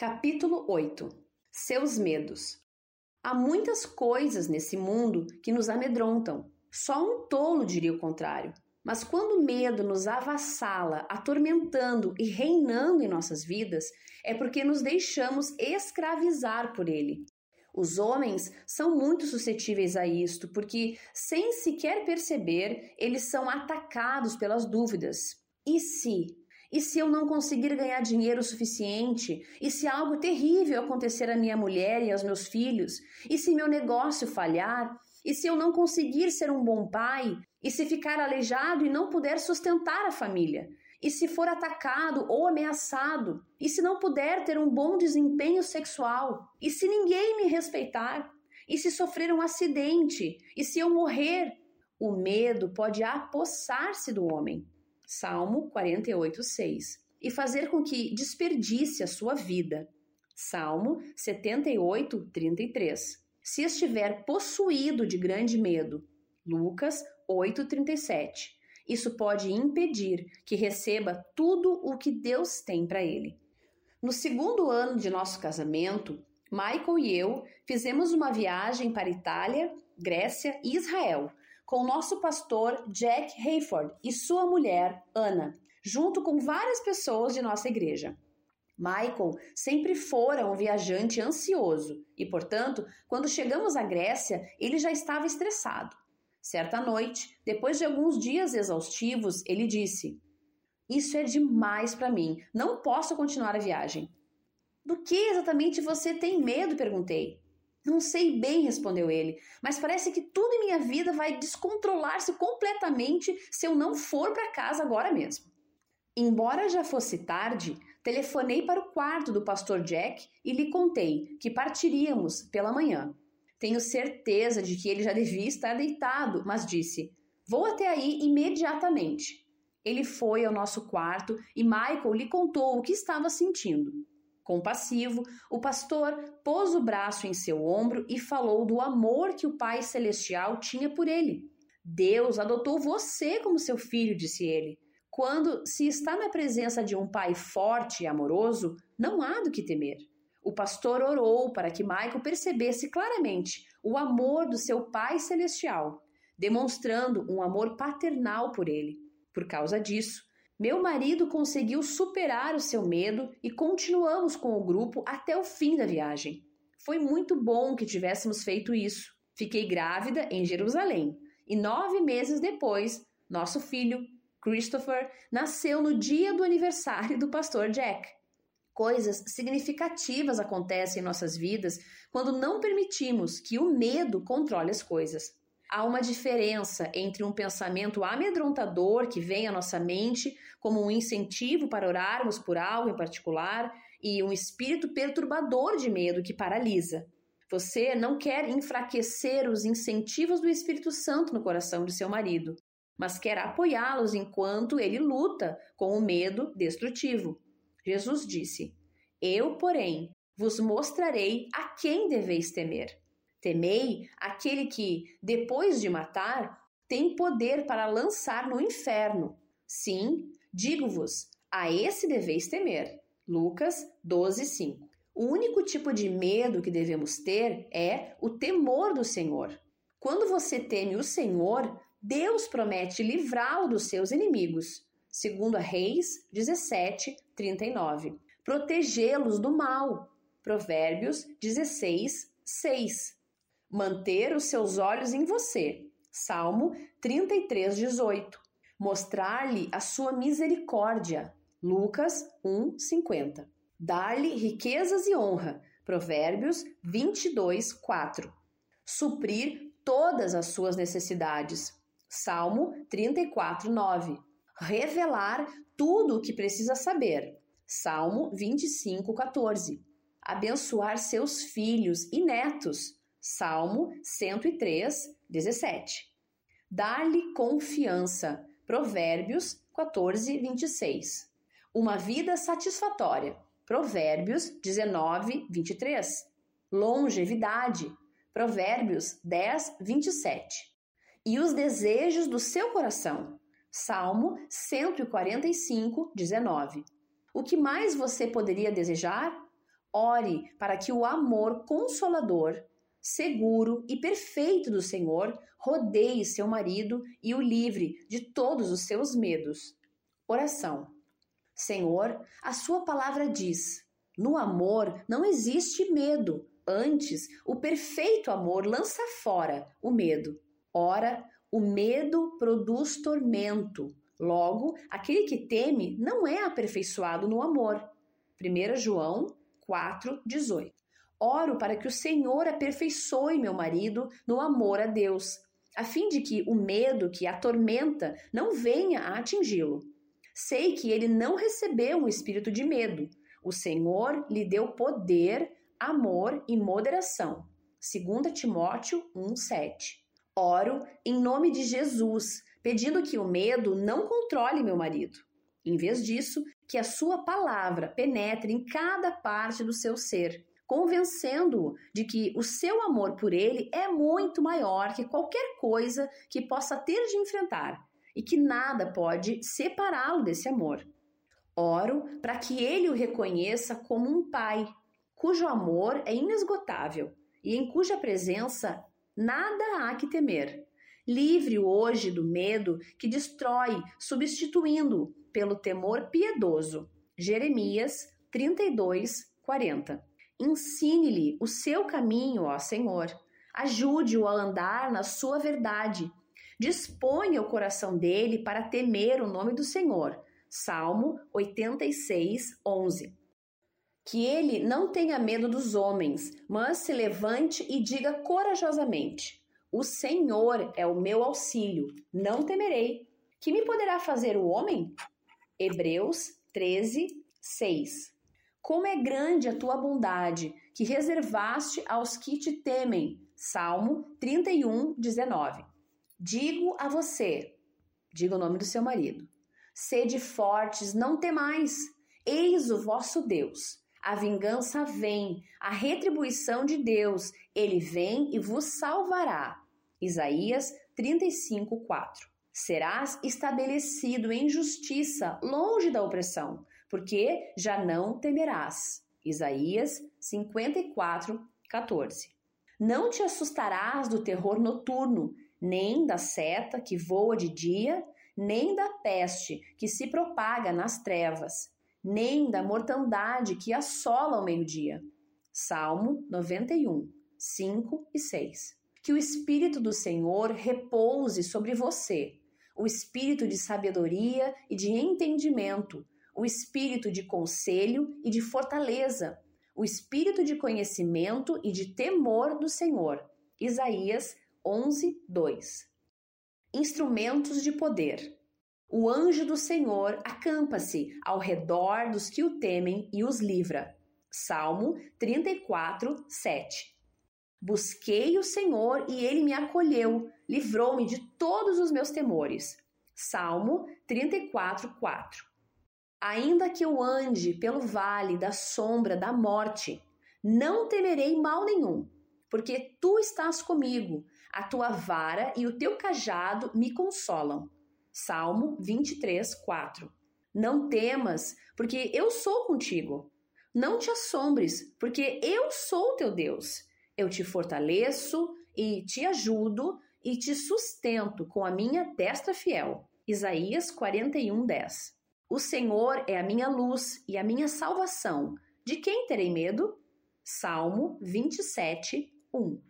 Capítulo 8 Seus medos. Há muitas coisas nesse mundo que nos amedrontam. Só um tolo diria o contrário. Mas quando o medo nos avassala, atormentando e reinando em nossas vidas, é porque nos deixamos escravizar por ele. Os homens são muito suscetíveis a isto, porque, sem sequer perceber, eles são atacados pelas dúvidas. E se? E se eu não conseguir ganhar dinheiro suficiente? E se algo terrível acontecer à minha mulher e aos meus filhos? E se meu negócio falhar? E se eu não conseguir ser um bom pai? E se ficar aleijado e não puder sustentar a família? E se for atacado ou ameaçado? E se não puder ter um bom desempenho sexual? E se ninguém me respeitar? E se sofrer um acidente? E se eu morrer? O medo pode apossar-se do homem Salmo 48, 6. E fazer com que desperdice a sua vida. Salmo 78, 33. Se estiver possuído de grande medo. Lucas 8, 37. Isso pode impedir que receba tudo o que Deus tem para ele. No segundo ano de nosso casamento, Michael e eu fizemos uma viagem para Itália, Grécia e Israel com nosso pastor Jack Hayford e sua mulher Ana, junto com várias pessoas de nossa igreja. Michael sempre fora um viajante ansioso e, portanto, quando chegamos à Grécia, ele já estava estressado. Certa noite, depois de alguns dias exaustivos, ele disse: Isso é demais para mim, não posso continuar a viagem. Do que exatamente você tem medo? perguntei. Não sei bem, respondeu ele, mas parece que tudo em minha vida vai descontrolar-se completamente se eu não for para casa agora mesmo. Embora já fosse tarde, telefonei para o quarto do pastor Jack e lhe contei que partiríamos pela manhã. Tenho certeza de que ele já devia estar deitado, mas disse: Vou até aí imediatamente. Ele foi ao nosso quarto e Michael lhe contou o que estava sentindo. Compassivo, o pastor pôs o braço em seu ombro e falou do amor que o Pai Celestial tinha por ele. Deus adotou você como seu filho, disse ele. Quando se está na presença de um pai forte e amoroso, não há do que temer. O pastor orou para que Michael percebesse claramente o amor do seu Pai Celestial, demonstrando um amor paternal por ele. Por causa disso, meu marido conseguiu superar o seu medo e continuamos com o grupo até o fim da viagem. Foi muito bom que tivéssemos feito isso. Fiquei grávida em Jerusalém e nove meses depois, nosso filho, Christopher, nasceu no dia do aniversário do pastor Jack. Coisas significativas acontecem em nossas vidas quando não permitimos que o medo controle as coisas. Há uma diferença entre um pensamento amedrontador que vem à nossa mente como um incentivo para orarmos por algo em particular e um espírito perturbador de medo que paralisa. Você não quer enfraquecer os incentivos do Espírito Santo no coração de seu marido, mas quer apoiá-los enquanto ele luta com o medo destrutivo. Jesus disse: Eu, porém, vos mostrarei a quem deveis temer. Temei aquele que, depois de matar, tem poder para lançar no inferno. Sim, digo-vos, a esse deveis temer. Lucas 12, 5. O único tipo de medo que devemos ter é o temor do Senhor. Quando você teme o Senhor, Deus promete livrá-lo dos seus inimigos. Segundo a Reis 17, 39. Protegê-los do mal. Provérbios 16, 6 manter os seus olhos em você. Salmo 33, 18. Mostrar-lhe a sua misericórdia. Lucas 1, 50. Dar-lhe riquezas e honra. Provérbios 22, 4. Suprir todas as suas necessidades. Salmo 34, 9. Revelar tudo o que precisa saber. Salmo 25, 14. Abençoar seus filhos e netos. Salmo 103, 17. Dar-lhe confiança. Provérbios 14, 26. Uma vida satisfatória. Provérbios 19, 23. Longevidade. Provérbios 10, 27. E os desejos do seu coração. Salmo 145, 19. O que mais você poderia desejar? Ore para que o amor consolador, seguro e perfeito do Senhor rodeie seu marido e o livre de todos os seus medos. Oração. Senhor, a sua palavra diz: no amor não existe medo, antes o perfeito amor lança fora o medo. Ora, o medo produz tormento. Logo, aquele que teme não é aperfeiçoado no amor. 1 João 4:18. Oro para que o Senhor aperfeiçoe meu marido no amor a Deus, a fim de que o medo que atormenta não venha a atingi-lo. Sei que ele não recebeu um espírito de medo. O Senhor lhe deu poder, amor e moderação. 2 Timóteo 1:7. Oro em nome de Jesus, pedindo que o medo não controle meu marido. Em vez disso, que a sua palavra penetre em cada parte do seu ser, convencendo-o de que o seu amor por ele é muito maior que qualquer coisa que possa ter de enfrentar e que nada pode separá-lo desse amor. Oro para que ele o reconheça como um pai, cujo amor é inesgotável e em cuja presença nada há que temer. Livre-o hoje do medo que destrói, substituindo pelo temor piedoso. Jeremias 32, 40. Ensine-lhe o seu caminho, ó Senhor. Ajude-o a andar na sua verdade. Disponha o coração dele para temer o nome do Senhor. Salmo 86, 11. Que ele não tenha medo dos homens, mas se levante e diga corajosamente: O Senhor é o meu auxílio, não temerei. Que me poderá fazer o homem? Hebreus 13, 6. Como é grande a tua bondade, que reservaste aos que te temem. Salmo 31, 19. Digo a você, diga o nome do seu marido, sede fortes, não temais, eis o vosso Deus. A vingança vem, a retribuição de Deus, ele vem e vos salvará. Isaías 35, 4 serás estabelecido em justiça, longe da opressão, porque já não temerás. Isaías 54, 14. Não te assustarás do terror noturno, nem da seta que voa de dia, nem da peste que se propaga nas trevas, nem da mortandade que assola ao meio-dia. Salmo 91, 5 e 6. Que o Espírito do Senhor repouse sobre você o espírito de sabedoria e de entendimento, o espírito de conselho e de fortaleza, o espírito de conhecimento e de temor do Senhor. Isaías 11, 2. Instrumentos de poder. O anjo do Senhor acampa-se ao redor dos que o temem e os livra. Salmo 34, 7. Busquei o Senhor e ele me acolheu, livrou-me de todos os meus temores. Salmo 34, 4. Ainda que eu ande pelo vale da sombra da morte, não temerei mal nenhum, porque tu estás comigo, a tua vara e o teu cajado me consolam. Salmo 23, 4. Não temas, porque eu sou contigo. Não te assombres, porque eu sou teu Deus eu te fortaleço e te ajudo e te sustento com a minha destra fiel. Isaías 41, 10. O Senhor é a minha luz e a minha salvação. De quem terei medo? Salmo 27, 1.